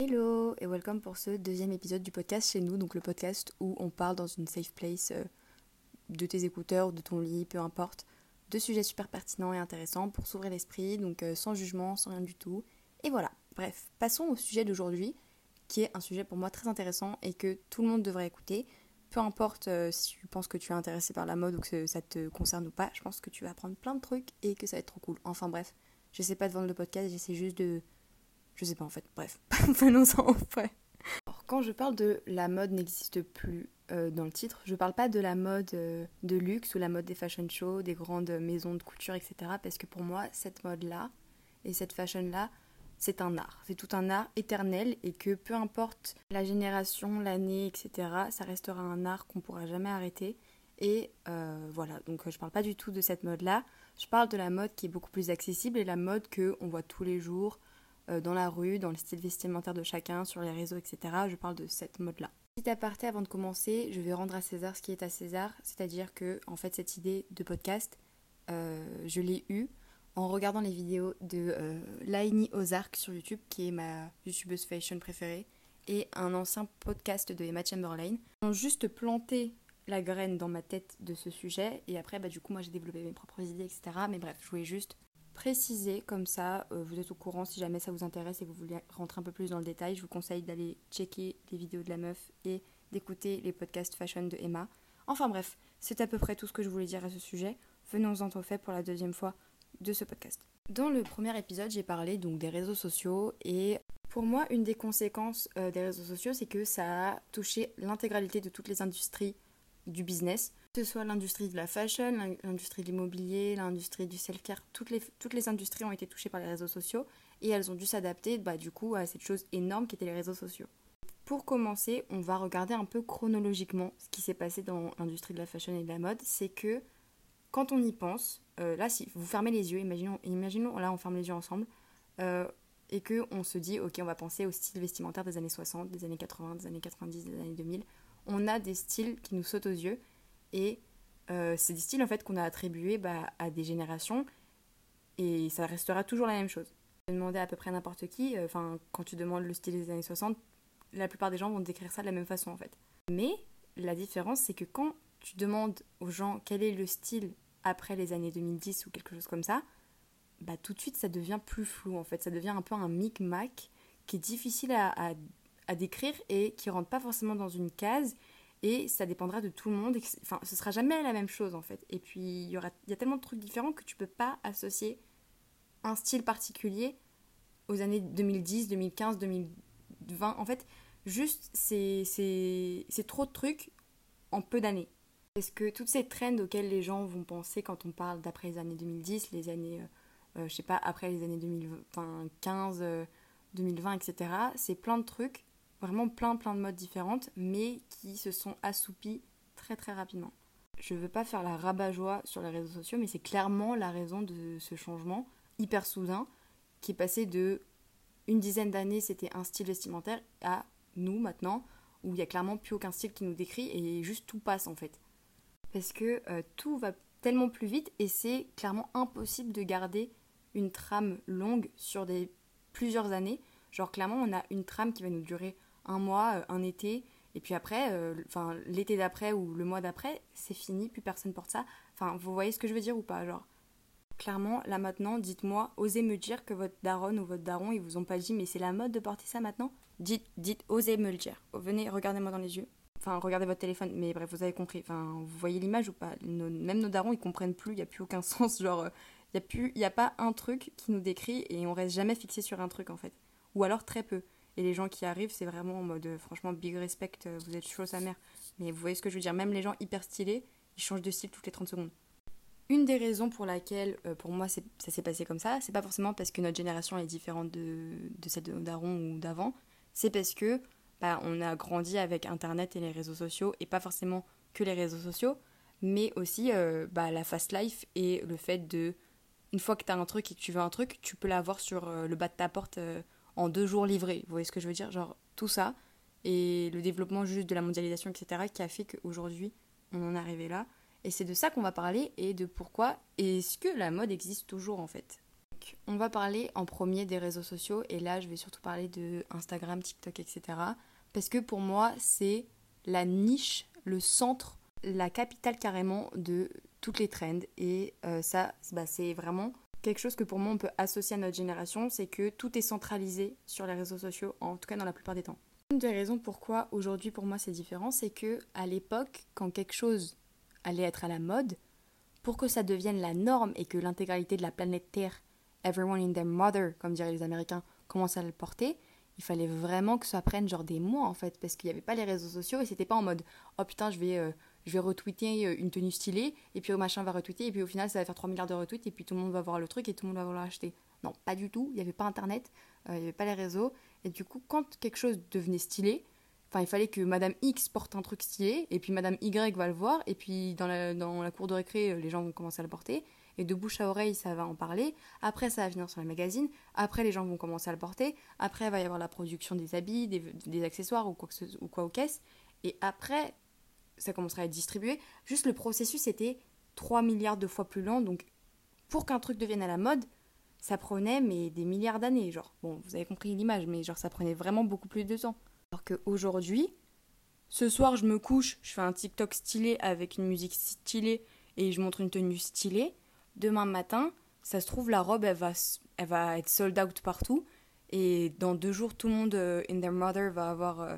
Hello et welcome pour ce deuxième épisode du podcast chez nous, donc le podcast où on parle dans une safe place euh, de tes écouteurs, de ton lit, peu importe, de sujets super pertinents et intéressants pour s'ouvrir l'esprit, donc euh, sans jugement, sans rien du tout. Et voilà, bref, passons au sujet d'aujourd'hui, qui est un sujet pour moi très intéressant et que tout le monde devrait écouter. Peu importe euh, si tu penses que tu es intéressé par la mode ou que ça te concerne ou pas, je pense que tu vas apprendre plein de trucs et que ça va être trop cool. Enfin bref, j'essaie pas de vendre le podcast, j'essaie juste de je sais pas en fait, bref, venons-en après. Alors, quand je parle de la mode n'existe plus euh, dans le titre, je parle pas de la mode euh, de luxe ou la mode des fashion shows, des grandes maisons de couture, etc. Parce que pour moi, cette mode-là et cette fashion-là, c'est un art. C'est tout un art éternel et que peu importe la génération, l'année, etc., ça restera un art qu'on pourra jamais arrêter. Et euh, voilà, donc je parle pas du tout de cette mode-là. Je parle de la mode qui est beaucoup plus accessible et la mode que on voit tous les jours, dans la rue, dans le style vestimentaire de chacun, sur les réseaux, etc. Je parle de cette mode-là. Petit aparté avant de commencer, je vais rendre à César ce qui est à César, c'est-à-dire que en fait cette idée de podcast, euh, je l'ai eue en regardant les vidéos de euh, Laini Ozark sur YouTube, qui est ma youtubeuse fashion préférée, et un ancien podcast de Emma Chamberlain. Ils ont juste planté la graine dans ma tête de ce sujet, et après, bah, du coup, moi j'ai développé mes propres idées, etc. Mais bref, je voulais juste préciser comme ça, euh, vous êtes au courant si jamais ça vous intéresse et que vous voulez rentrer un peu plus dans le détail. Je vous conseille d'aller checker les vidéos de la meuf et d'écouter les podcasts fashion de Emma. Enfin bref, c'est à peu près tout ce que je voulais dire à ce sujet. Venons-en au fait pour la deuxième fois de ce podcast. Dans le premier épisode, j'ai parlé donc des réseaux sociaux et pour moi, une des conséquences euh, des réseaux sociaux, c'est que ça a touché l'intégralité de toutes les industries du business que ce soit l'industrie de la fashion, l'industrie de l'immobilier, l'industrie du self-care, toutes les, industries ont été touchées par les réseaux sociaux et elles ont dû s'adapter bah, du coup à cette chose énorme qui était les réseaux sociaux. Pour commencer, on va regarder un peu chronologiquement ce qui s'est passé dans l'industrie de la fashion et de la mode. C'est que quand on y pense, euh, là si vous fermez les yeux, imaginons, imaginons là on ferme les yeux ensemble, euh, et que on se dit ok on va penser au style vestimentaire des années 60, des années 80, des années 90, des années 2000. On a des styles qui nous sautent aux yeux et euh, c'est des styles en fait qu'on a attribués bah, à des générations et ça restera toujours la même chose. Demander à peu près n'importe qui, euh, enfin quand tu demandes le style des années 60, la plupart des gens vont décrire ça de la même façon en fait. Mais la différence c'est que quand tu demandes aux gens quel est le style après les années 2010 ou quelque chose comme ça, bah tout de suite ça devient plus flou en fait, ça devient un peu un micmac qui est difficile à, à, à décrire et qui rentre pas forcément dans une case et ça dépendra de tout le monde. enfin, ce sera jamais la même chose en fait. Et puis il y aura, il y a tellement de trucs différents que tu peux pas associer un style particulier aux années 2010, 2015, 2020. En fait, juste c'est trop de trucs en peu d'années. Parce que toutes ces trends auxquelles les gens vont penser quand on parle d'après les années 2010, les années, euh, euh, je sais pas, après les années 2015, 2020, etc., c'est plein de trucs vraiment plein plein de modes différentes, mais qui se sont assoupis très très rapidement. Je veux pas faire la rabat-joie sur les réseaux sociaux, mais c'est clairement la raison de ce changement hyper soudain qui est passé de une dizaine d'années, c'était un style vestimentaire, à nous maintenant, où il n'y a clairement plus aucun style qui nous décrit et juste tout passe en fait. Parce que euh, tout va tellement plus vite et c'est clairement impossible de garder une trame longue sur des plusieurs années. Genre clairement on a une trame qui va nous durer un mois, euh, un été, et puis après, euh, l'été d'après ou le mois d'après, c'est fini, plus personne porte ça. Enfin, vous voyez ce que je veux dire ou pas, genre? Clairement, là maintenant, dites-moi, osez me dire que votre daronne ou votre daron, ils vous ont pas dit, mais c'est la mode de porter ça maintenant? Dites, dites, osez me le dire. Venez, regardez-moi dans les yeux. Enfin, regardez votre téléphone, mais bref, vous avez compris. Enfin, vous voyez l'image ou pas? Même nos darons, ils comprennent plus, il n'y a plus aucun sens. Genre, il n'y a, plus, a pas un truc qui nous décrit et on reste jamais fixé sur un truc en fait. Ou alors très peu. Et les gens qui arrivent, c'est vraiment en mode, euh, franchement, big respect, euh, vous êtes chaud sa mère. Mais vous voyez ce que je veux dire, même les gens hyper stylés, ils changent de style toutes les 30 secondes. Une des raisons pour laquelle, euh, pour moi, ça s'est passé comme ça, c'est pas forcément parce que notre génération est différente de, celle de ou d'avant, c'est parce que bah, on a grandi avec Internet et les réseaux sociaux, et pas forcément que les réseaux sociaux, mais aussi bah, la fast life et le fait de, une fois que tu as un truc et que tu veux un truc, tu peux l'avoir sur le bas de ta porte en deux jours livrés. Vous voyez ce que je veux dire Genre tout ça et le développement juste de la mondialisation, etc., qui a fait qu'aujourd'hui, on en est arrivé là. Et c'est de ça qu'on va parler et de pourquoi est-ce que la mode existe toujours en fait. On va parler en premier des réseaux sociaux et là je vais surtout parler de Instagram, TikTok, etc. Parce que pour moi c'est la niche, le centre, la capitale carrément de toutes les trends et euh, ça bah, c'est vraiment quelque chose que pour moi on peut associer à notre génération, c'est que tout est centralisé sur les réseaux sociaux, en tout cas dans la plupart des temps. Une des raisons pourquoi aujourd'hui pour moi c'est différent, c'est que à l'époque, quand quelque chose allait être à la mode, pour que ça devienne la norme et que l'intégralité de la planète Terre, everyone in their mother, comme diraient les Américains, commence à le porter, il fallait vraiment que ça prenne genre des mois en fait, parce qu'il n'y avait pas les réseaux sociaux et c'était pas en mode oh putain je vais euh, je vais retweeter euh, une tenue stylée, et puis machin va retweeter, et puis au final ça va faire 3 milliards de retweets, et puis tout le monde va voir le truc, et tout le monde va vouloir acheter. Non, pas du tout, il n'y avait pas Internet, euh, il n'y avait pas les réseaux, et du coup quand quelque chose devenait stylé, enfin il fallait que Madame X porte un truc stylé, et puis Madame Y va le voir, et puis dans la, dans la cour de récré, euh, les gens vont commencer à le porter, et de bouche à oreille, ça va en parler. Après, ça va venir sur les magazines. Après, les gens vont commencer à le porter. Après, il va y avoir la production des habits, des, accessoires ou quoi, ou quoi aux caisses. Et après, ça commencerait à être distribué. Juste le processus était 3 milliards de fois plus lent. Donc, pour qu'un truc devienne à la mode, ça prenait mais des milliards d'années. Genre, bon, vous avez compris l'image, mais genre, ça prenait vraiment beaucoup plus de temps. Alors qu'aujourd'hui, ce soir, je me couche, je fais un TikTok stylé avec une musique stylée et je montre une tenue stylée. Demain matin, ça se trouve, la robe, elle va, elle va être sold out partout. Et dans deux jours, tout le monde euh, in their mother va avoir euh,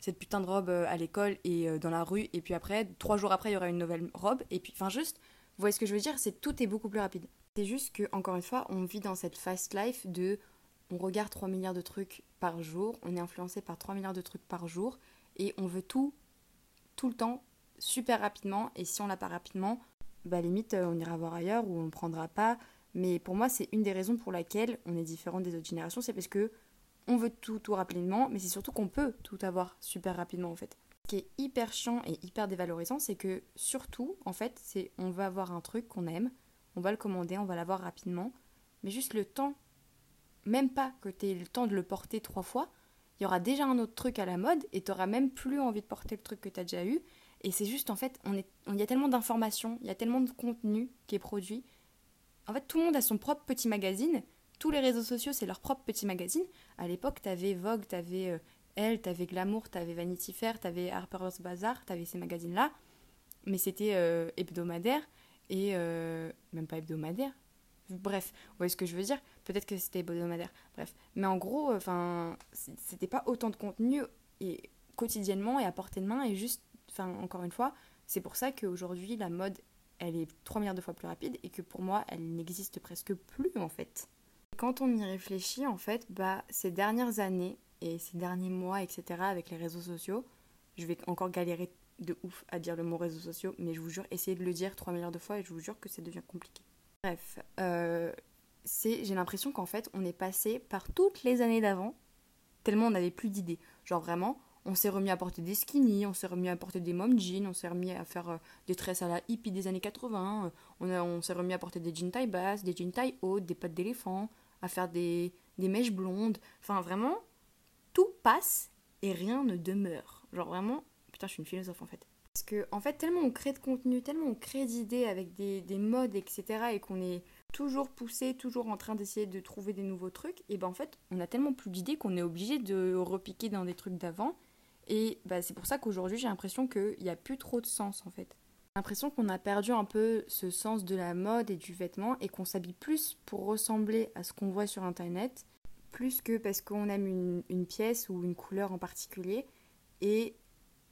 cette putain de robe euh, à l'école et euh, dans la rue, et puis après, trois jours après, il y aura une nouvelle robe, et puis, enfin, juste, vous voyez ce que je veux dire? C'est tout est beaucoup plus rapide. C'est juste que, encore une fois, on vit dans cette fast life de. On regarde 3 milliards de trucs par jour, on est influencé par 3 milliards de trucs par jour, et on veut tout, tout le temps, super rapidement, et si on l'a pas rapidement, bah limite, euh, on ira voir ailleurs ou on prendra pas. Mais pour moi, c'est une des raisons pour laquelle on est différent des autres générations, c'est parce que on veut tout tout rapidement, mais c'est surtout qu'on peut tout avoir super rapidement en fait. Ce qui est hyper chiant et hyper dévalorisant, c'est que surtout, en fait, c'est on va avoir un truc qu'on aime, on va le commander, on va l'avoir rapidement, mais juste le temps, même pas que tu aies le temps de le porter trois fois, il y aura déjà un autre truc à la mode et tu même plus envie de porter le truc que tu as déjà eu. Et c'est juste, en fait, on est, il y a tellement d'informations, il y a tellement de contenu qui est produit. En fait, tout le monde a son propre petit magazine tous les réseaux sociaux, c'est leur propre petit magazine. À l'époque, t'avais Vogue, t'avais euh, Elle, t'avais Glamour, t'avais Vanity Fair, t'avais Harper's Bazaar, t'avais ces magazines-là. Mais c'était euh, hebdomadaire et euh, même pas hebdomadaire. Bref, vous voyez ce que je veux dire? Peut-être que c'était hebdomadaire. Bref, mais en gros, enfin, c'était pas autant de contenu et quotidiennement et à portée de main et juste, enfin, encore une fois, c'est pour ça qu'aujourd'hui la mode, elle est 3 milliards de fois plus rapide et que pour moi, elle n'existe presque plus en fait quand on y réfléchit, en fait, bah, ces dernières années et ces derniers mois, etc., avec les réseaux sociaux, je vais encore galérer de ouf à dire le mot réseaux sociaux, mais je vous jure, essayez de le dire 3 milliards de fois et je vous jure que ça devient compliqué. Bref, euh, j'ai l'impression qu'en fait, on est passé par toutes les années d'avant, tellement on n'avait plus d'idées. Genre vraiment, on s'est remis à porter des skinny, on s'est remis à porter des mom jeans, on s'est remis à faire euh, des tresses à la hippie des années 80, euh, on, on s'est remis à porter des jeans taille basse, des jeans taille haute, des pattes d'éléphant, à faire des, des mèches blondes. Enfin, vraiment, tout passe et rien ne demeure. Genre vraiment, putain, je suis une philosophe en fait. Parce que, en fait, tellement on crée de contenu, tellement on crée d'idées avec des, des modes, etc., et qu'on est toujours poussé, toujours en train d'essayer de trouver des nouveaux trucs, et ben en fait, on a tellement plus d'idées qu'on est obligé de repiquer dans des trucs d'avant. Et bah, c'est pour ça qu'aujourd'hui, j'ai l'impression qu'il n'y a plus trop de sens en fait l'impression qu'on a perdu un peu ce sens de la mode et du vêtement et qu'on s'habille plus pour ressembler à ce qu'on voit sur internet, plus que parce qu'on aime une, pièce ou une couleur en particulier. Et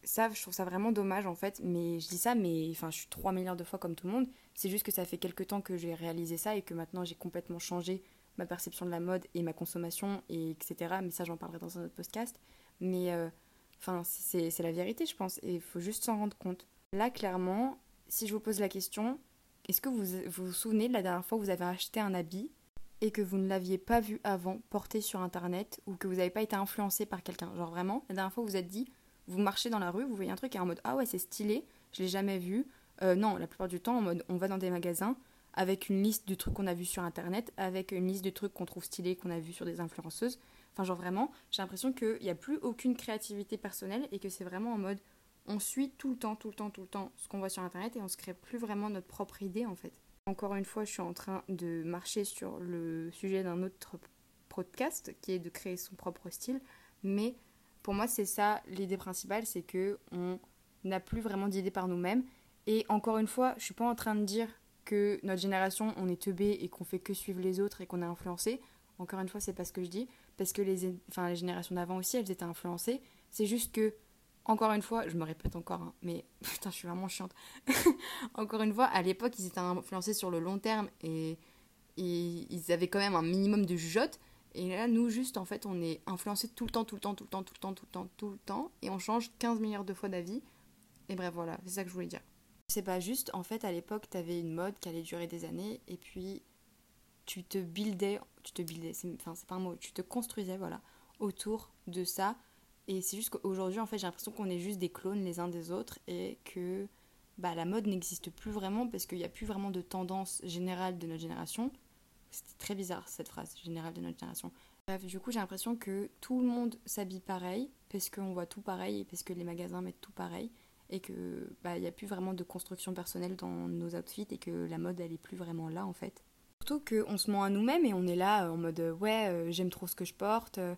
ça, je trouve ça vraiment dommage en fait. Mais je dis ça, mais enfin, je suis 3 milliards de fois comme tout le monde. C'est juste que ça fait quelques temps que j'ai réalisé ça et que maintenant j'ai complètement changé ma perception de la mode et ma consommation, et etc. Mais ça, j'en parlerai dans un autre podcast. Mais euh, enfin, c'est la vérité, je pense. Et il faut juste s'en rendre compte. Là, clairement, si je vous pose la question, est-ce que vous, vous souvenez de la dernière fois où vous avez acheté un habit et que vous ne l'aviez pas vu avant porté sur internet ou que vous n'avez pas été influencé par quelqu'un? Genre vraiment, la dernière fois vous vous êtes dit, vous marchez dans la rue, vous voyez un truc et en mode ah ouais c'est stylé, je l'ai jamais vu. Euh, non, la plupart du temps en mode on va dans des magasins avec une liste de trucs qu'on a vu sur internet, avec une liste de trucs qu'on trouve stylés, qu'on a vu sur des influenceuses. Enfin genre vraiment, j'ai l'impression qu'il n'y a plus aucune créativité personnelle et que c'est vraiment en mode on suit tout le temps, tout le temps, tout le temps ce qu'on voit sur internet et on se crée plus vraiment notre propre idée en fait. Encore une fois, je suis en train de marcher sur le sujet d'un autre podcast qui est de créer son propre style, mais pour moi, c'est ça l'idée principale, c'est que on n'a plus vraiment d'idées par nous-mêmes. Et encore une fois, je suis pas en train de dire que notre génération, on est teubé et qu'on fait que suivre les autres et qu'on est influencé. Encore une fois, c'est pas ce que je dis, parce que les, enfin, les générations d'avant aussi, elles étaient influencées. C'est juste que, encore une fois, je me répète encore, hein, mais putain, je suis vraiment chiante. encore une fois, à l'époque, ils étaient influencés sur le long terme et, ils avaient quand même un minimum de jugeote. Et là, nous, juste, en fait, on est influencé tout le temps, tout le temps, tout le temps, tout le temps, tout le temps, tout le temps, et on change 15 milliards de fois d'avis. Et bref, voilà, c'est ça que je voulais dire. C'est pas juste, en fait, à l'époque, t'avais une mode qui allait durer des années, et puis tu te buildais, tu te buildais, enfin, c'est pas un mot, tu te construisais, voilà, autour de ça. Et c'est juste qu'aujourd'hui, en fait, j'ai l'impression qu'on est juste des clones les uns des autres, et que bah, la mode n'existe plus vraiment, parce qu'il n'y a plus vraiment de tendance générale de notre génération c'était très bizarre cette phrase générale de notre génération. Bref, du coup, j'ai l'impression que tout le monde s'habille pareil, parce qu'on voit tout pareil, et parce que les magasins mettent tout pareil, et que bah, n'y a plus vraiment de construction personnelle dans nos outfits, et que la mode, elle est plus vraiment là en fait. Surtout qu'on se ment à nous-mêmes et on est là en mode ouais, euh, j'aime trop ce que je porte, euh,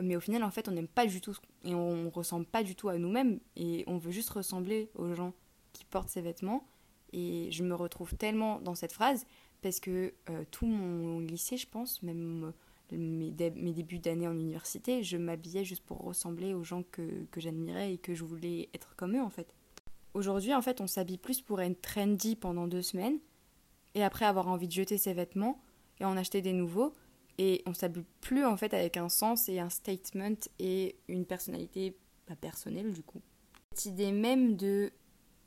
mais au final, en fait, on n'aime pas du tout, et on ressemble pas du tout à nous-mêmes, et on veut juste ressembler aux gens qui portent ces vêtements. Et je me retrouve tellement dans cette phrase parce que euh, tout mon lycée, je pense, même euh, mes, débuts d'année en université, je m'habillais juste pour ressembler aux gens que, j'admirais et que je voulais être comme eux en fait. Aujourd'hui, en fait, on s'habille plus pour être trendy pendant deux semaines et après avoir envie de jeter ses vêtements et en acheter des nouveaux et on s'habille plus en fait avec un sens et un statement et une personnalité pas personnelle du coup. Cette idée même de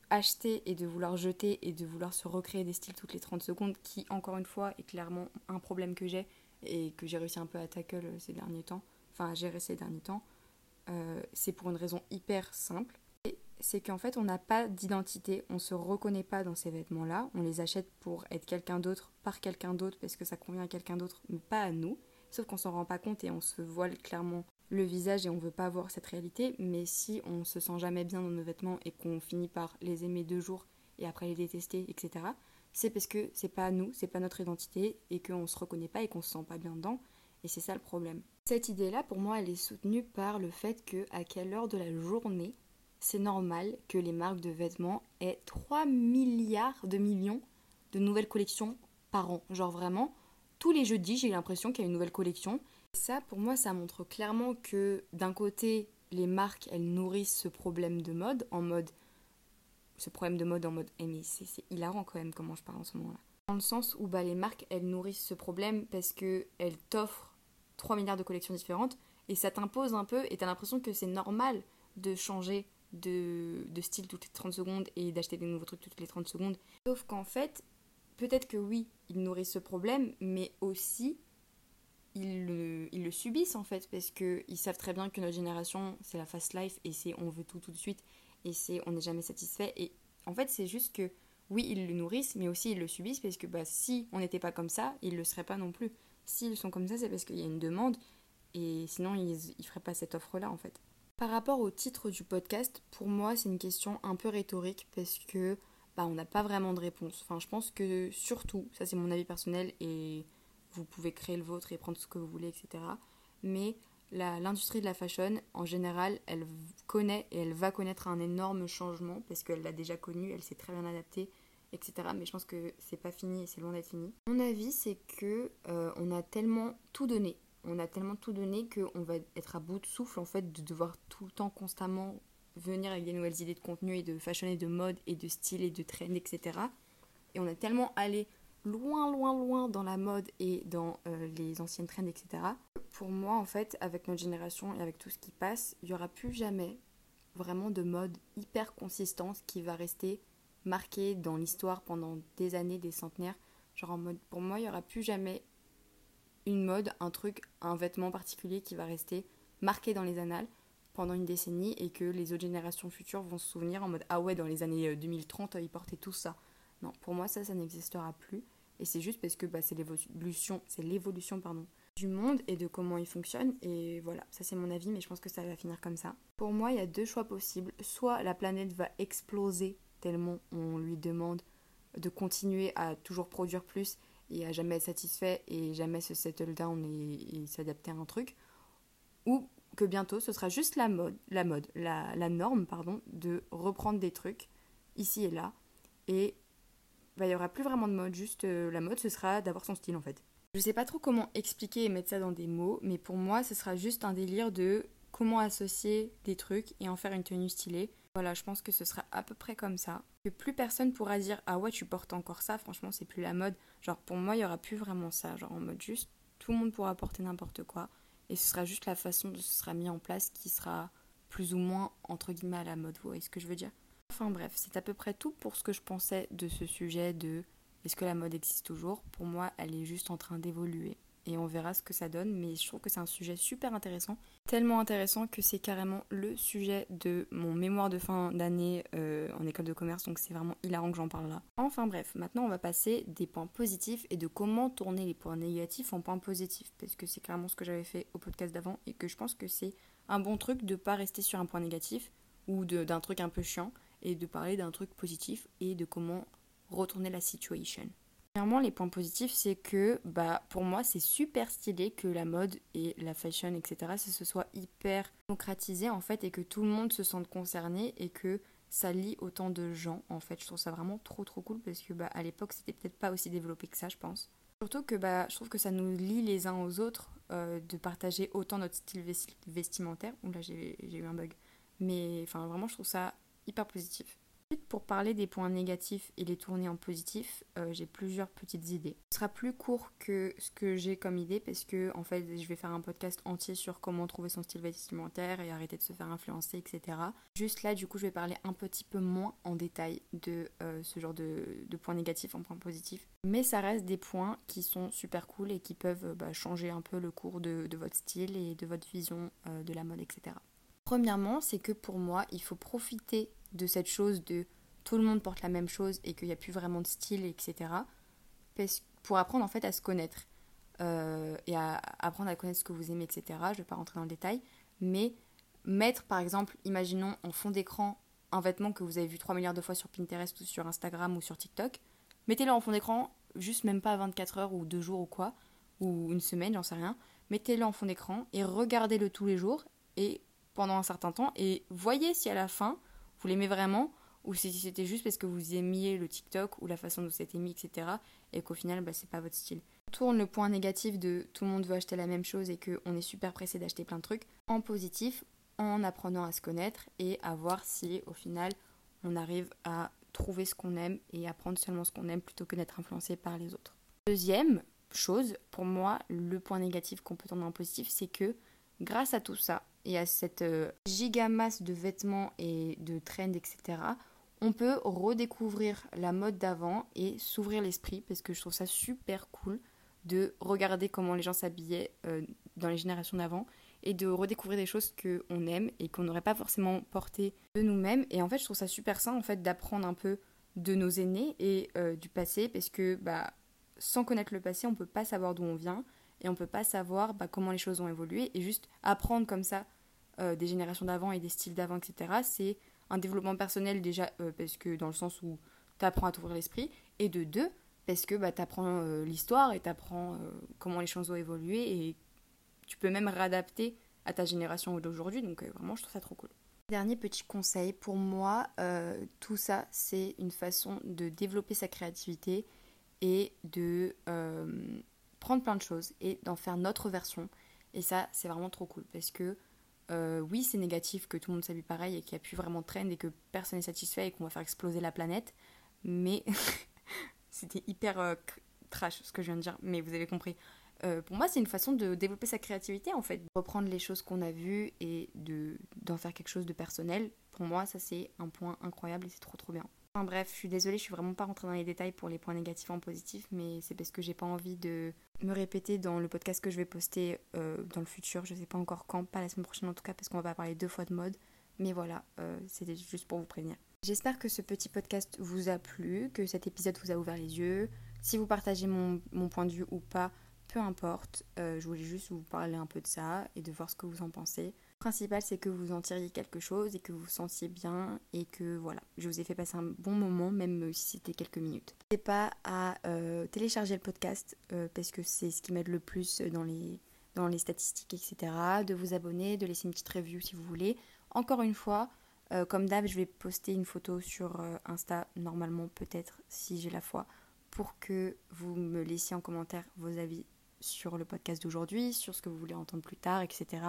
acheter et de vouloir jeter et de vouloir se recréer des styles toutes les 30 secondes, qui encore une fois est clairement un problème que j'ai et que j'ai réussi un peu à tackle euh, ces derniers temps, enfin à gérer ces derniers temps, euh, c'est pour une raison hyper simple. C'est qu'en fait on n'a pas d'identité, on se reconnaît pas dans ces vêtements-là, on les achète pour être quelqu'un d'autre, par quelqu'un d'autre, parce que ça convient à quelqu'un d'autre, mais pas à nous. Sauf qu'on s'en rend pas compte et on se voile clairement le visage et on veut pas voir cette réalité, mais si on se sent jamais bien dans nos vêtements et qu'on finit par les aimer deux jours et après les détester, etc., c'est parce que c'est pas nous, c'est pas notre identité et qu'on se reconnaît pas et qu'on se sent pas bien dedans, et c'est ça le problème. Cette idée-là, pour moi, elle est soutenue par le fait que à quelle heure de la journée c'est normal que les marques de vêtements aient 3 milliards de millions de nouvelles collections par an. Genre vraiment, tous les jeudis, j'ai l'impression qu'il y a une nouvelle collection ça, pour moi, ça montre clairement que d'un côté, les marques, elles nourrissent ce problème de mode en mode. Ce problème de mode en mode. Eh, mais c'est hilarant quand même comment je parle en ce moment-là. Dans le sens où bah, les marques, elles nourrissent ce problème parce qu'elles t'offrent 3 milliards de collections différentes et ça t'impose un peu et t'as l'impression que c'est normal de changer de, style toutes les 30 secondes et d'acheter des nouveaux trucs toutes les 30 secondes. Sauf qu'en fait, peut-être que oui, ils nourrissent ce problème, mais aussi ils le, ils le subissent en fait parce qu'ils savent très bien que notre génération c'est la fast life et c'est on veut tout tout de suite et c'est on n'est jamais satisfait et en fait c'est juste que oui ils le nourrissent mais aussi ils le subissent parce que bah si on n'était pas comme ça ils le seraient pas non plus s'ils sont comme ça c'est parce qu'il y a une demande et sinon ils, ils feraient pas cette offre là en fait par rapport au titre du podcast pour moi c'est une question un peu rhétorique parce que bah on n'a pas vraiment de réponse enfin je pense que surtout ça c'est mon avis personnel et vous pouvez créer le vôtre et prendre ce que vous voulez, etc. Mais l'industrie de la fashion, en général, elle connaît et elle va connaître un énorme changement parce qu'elle l'a déjà connu, elle s'est très bien adaptée, etc. Mais je pense que c'est pas fini et c'est loin d'être fini. Mon avis, c'est que euh, on a tellement tout donné, on a tellement tout donné qu'on va être à bout de souffle en fait de devoir tout le temps constamment venir avec des nouvelles idées de contenu et de fashion et de mode et de style et de trend, etc. Et on a tellement allé loin, loin, loin dans la mode et dans euh, les anciennes trends, etc. Pour moi, en fait, avec notre génération et avec tout ce qui passe, il n'y aura plus jamais vraiment de mode hyper consistante qui va rester marquée dans l'histoire pendant des années, des centenaires. Genre en mode, pour moi, il n'y aura plus jamais une mode, un truc, un vêtement particulier qui va rester marqué dans les annales pendant une décennie et que les autres générations futures vont se souvenir en mode ah ouais dans les années 2030 euh, ils portaient tout ça. Non, pour moi ça ça n'existera plus. Et c'est juste parce que bah, c'est l'évolution, c'est l'évolution pardon, du monde et de comment il fonctionne. Et voilà, ça c'est mon avis, mais je pense que ça va finir comme ça. Pour moi, il y a deux choix possibles. Soit la planète va exploser tellement on lui demande de continuer à toujours produire plus et à jamais être satisfait et jamais se settle down et, s'adapter à un truc, ou que bientôt ce sera juste la mode, la mode, la, la norme, pardon, de reprendre des trucs ici et là, et bah, il n'y aura plus vraiment de mode, juste euh, la mode ce sera d'avoir son style en fait. Je sais pas trop comment expliquer et mettre ça dans des mots, mais pour moi ce sera juste un délire de comment associer des trucs et en faire une tenue stylée. Voilà, je pense que ce sera à peu près comme ça. Que plus personne pourra dire ah ouais tu portes encore ça, franchement c'est plus la mode. Genre pour moi il y aura plus vraiment ça, genre en mode juste tout le monde pourra porter n'importe quoi et ce sera juste la façon dont ce sera mis en place qui sera plus ou moins entre guillemets à la mode. Vous voyez ce que je veux dire? Enfin bref, c'est à peu près tout pour ce que je pensais de ce sujet de est-ce que la mode existe toujours? Pour moi, elle est juste en train d'évoluer et on verra ce que ça donne. Mais je trouve que c'est un sujet super intéressant, tellement intéressant que c'est carrément le sujet de mon mémoire de fin d'année euh, en école de commerce, donc c'est vraiment hilarant que j'en parle là. Enfin bref, maintenant on va passer des points positifs et de comment tourner les points négatifs en points positifs, parce que c'est clairement ce que j'avais fait au podcast d'avant et que je pense que c'est un bon truc de pas rester sur un point négatif ou d'un truc un peu chiant et de parler d'un truc positif et de comment retourner la situation. Premièrement, les points positifs, c'est que bah, pour moi, c'est super stylé que la mode et la fashion, etc., se soit hyper démocratisé en fait et que tout le monde se sente concerné et que ça lie autant de gens en fait. Je trouve ça vraiment trop trop cool parce que bah, à l'époque, c'était peut-être pas aussi développé que ça, je pense. Surtout que bah, je trouve que ça nous lie les uns aux autres euh, de partager autant notre style vestimentaire. Ouh là, j'ai eu un bug. Mais enfin, vraiment, je trouve ça hyper positif. Pour parler des points négatifs et les tourner en positif, euh, j'ai plusieurs petites idées. Ce sera plus court que ce que j'ai comme idée parce que en fait je vais faire un podcast entier sur comment trouver son style vestimentaire et arrêter de se faire influencer, etc. Juste là, du coup, je vais parler un petit peu moins en détail de euh, ce genre de, points négatifs en points positifs. Mais ça reste des points qui sont super cool et qui peuvent bah, changer un peu le cours de, votre style et de votre vision euh, de la mode, etc. Premièrement, c'est que pour moi, il faut profiter de cette chose de tout le monde porte la même chose et qu'il n'y a plus vraiment de style, etc. Pour apprendre en fait à se connaître euh, et à apprendre à connaître ce que vous aimez, etc. Je ne vais pas rentrer dans le détail, mais mettre par exemple, imaginons en fond d'écran un vêtement que vous avez vu 3 milliards de fois sur Pinterest ou sur Instagram ou sur TikTok, mettez-le en fond d'écran, juste même pas 24 heures ou 2 jours ou quoi, ou une semaine, j'en sais rien. Mettez-le en fond d'écran et regardez-le tous les jours et pendant un certain temps et voyez si à la fin vous l'aimez vraiment ou si c'était juste parce que vous aimiez le TikTok ou la façon dont c'était mis, etc. et qu'au final, bah, c'est pas votre style. On tourne le point négatif de tout le monde veut acheter la même chose et qu'on est super pressé d'acheter plein de trucs en positif en apprenant à se connaître et à voir si au final on arrive à trouver ce qu'on aime et à prendre seulement ce qu'on aime plutôt que d'être influencé par les autres. Deuxième chose, pour moi, le point négatif qu'on peut tourner en positif, c'est que grâce à tout ça et à cette euh, gigamasse de vêtements et de trends, etc., on peut redécouvrir la mode d'avant et s'ouvrir l'esprit parce que je trouve ça super cool de regarder comment les gens s'habillaient euh, dans les générations d'avant et de redécouvrir des choses qu'on aime et qu'on n'aurait pas forcément portées de nous-mêmes. Et en fait, je trouve ça super sain en fait d'apprendre un peu de nos aînés et euh, du passé parce que bah, sans connaître le passé, on peut pas savoir d'où on vient et on peut pas savoir bah, comment les choses ont évolué et juste apprendre comme ça euh, des générations d'avant et des styles d'avant, etc. C'est un développement personnel déjà euh, parce que dans le sens où tu apprends à t'ouvrir l'esprit et de deux parce que bah, tu apprends euh, l'histoire et tu apprends euh, comment les choses ont évolué et tu peux même réadapter à ta génération d'aujourd'hui donc vraiment je trouve ça trop cool. Dernier petit conseil, pour moi tout ça c'est une façon de développer sa créativité et de prendre plein de choses et d'en faire notre version et ça c'est vraiment trop cool parce que euh, oui, c'est négatif que tout le monde s'habille pareil et qu'il n'y a plus vraiment de trend et que personne n'est satisfait et qu'on va faire exploser la planète. Mais c'était hyper euh, trash ce que je viens de dire, mais vous avez compris. Euh, pour moi, c'est une façon de développer sa créativité en fait. Reprendre les choses qu'on a vues et d'en faire quelque chose de personnel. Pour moi, ça c'est un point incroyable et c'est trop trop bien. Enfin bref, je suis désolée, je suis vraiment pas rentrée dans les détails pour les points négatifs en positif, mais c'est parce que j'ai pas envie de me répéter dans le podcast que je vais poster euh, dans le futur. Je sais pas encore quand, pas la semaine prochaine en tout cas, parce qu'on va pas parler deux fois de mode. Mais voilà, euh, c'était juste pour vous prévenir. J'espère que ce petit podcast vous a plu, que cet épisode vous a ouvert les yeux. Si vous partagez mon, point de vue ou pas, peu importe. Euh, je voulais juste vous parler un peu de ça et de voir ce que vous en pensez. Principal, c'est que vous en tiriez quelque chose et que vous sentiez bien et que voilà, je vous ai fait passer un bon moment, même si c'était quelques minutes. N'hésitez pas à euh, télécharger le podcast euh, parce que c'est ce qui m'aide le plus dans les, dans les statistiques, etc. De vous abonner, de laisser une petite review si vous voulez. Encore une fois, euh, comme d'hab, je vais poster une photo sur Insta, normalement peut-être si j'ai la foi, pour que vous me laissiez en commentaire vos avis sur le podcast d'aujourd'hui, sur ce que vous voulez entendre plus tard, etc.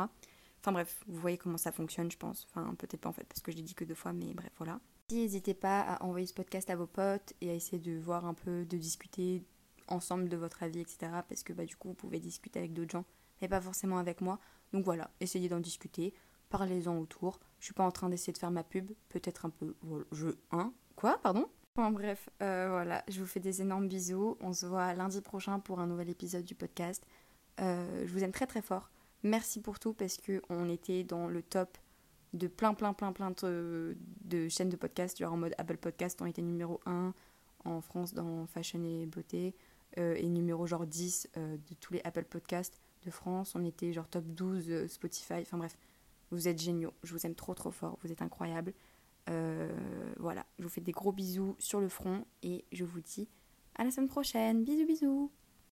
Enfin bref, vous voyez comment ça fonctionne, je pense. Enfin, peut-être pas en fait, parce que je l'ai dit que deux fois, mais bref, voilà. N'hésitez pas à envoyer ce podcast à vos potes et à essayer de voir un peu, de discuter ensemble de votre avis, etc. Parce que bah, du coup, vous pouvez discuter avec d'autres gens, mais pas forcément avec moi. Donc voilà, essayez d'en discuter, parlez-en autour. Je suis pas en train d'essayer de faire ma pub, peut-être un peu. Je. Hein Quoi Pardon? Enfin bref, euh, voilà, je vous fais des énormes bisous. On se voit lundi prochain pour un nouvel épisode du podcast. Euh, je vous aime très très fort. Merci pour tout parce qu'on était dans le top de plein, plein, plein, plein de, chaînes de podcasts. Genre en mode Apple Podcast, on était numéro 1 en France dans Fashion et Beauté. Euh, et numéro genre 10 euh, de tous les Apple Podcasts de France. On était genre top 12 euh, Spotify. Enfin bref, vous êtes géniaux. Je vous aime trop, trop fort. Vous êtes incroyables. voilà, je vous fais des gros bisous sur le front et je vous dis à la semaine prochaine. Bisous, bisous.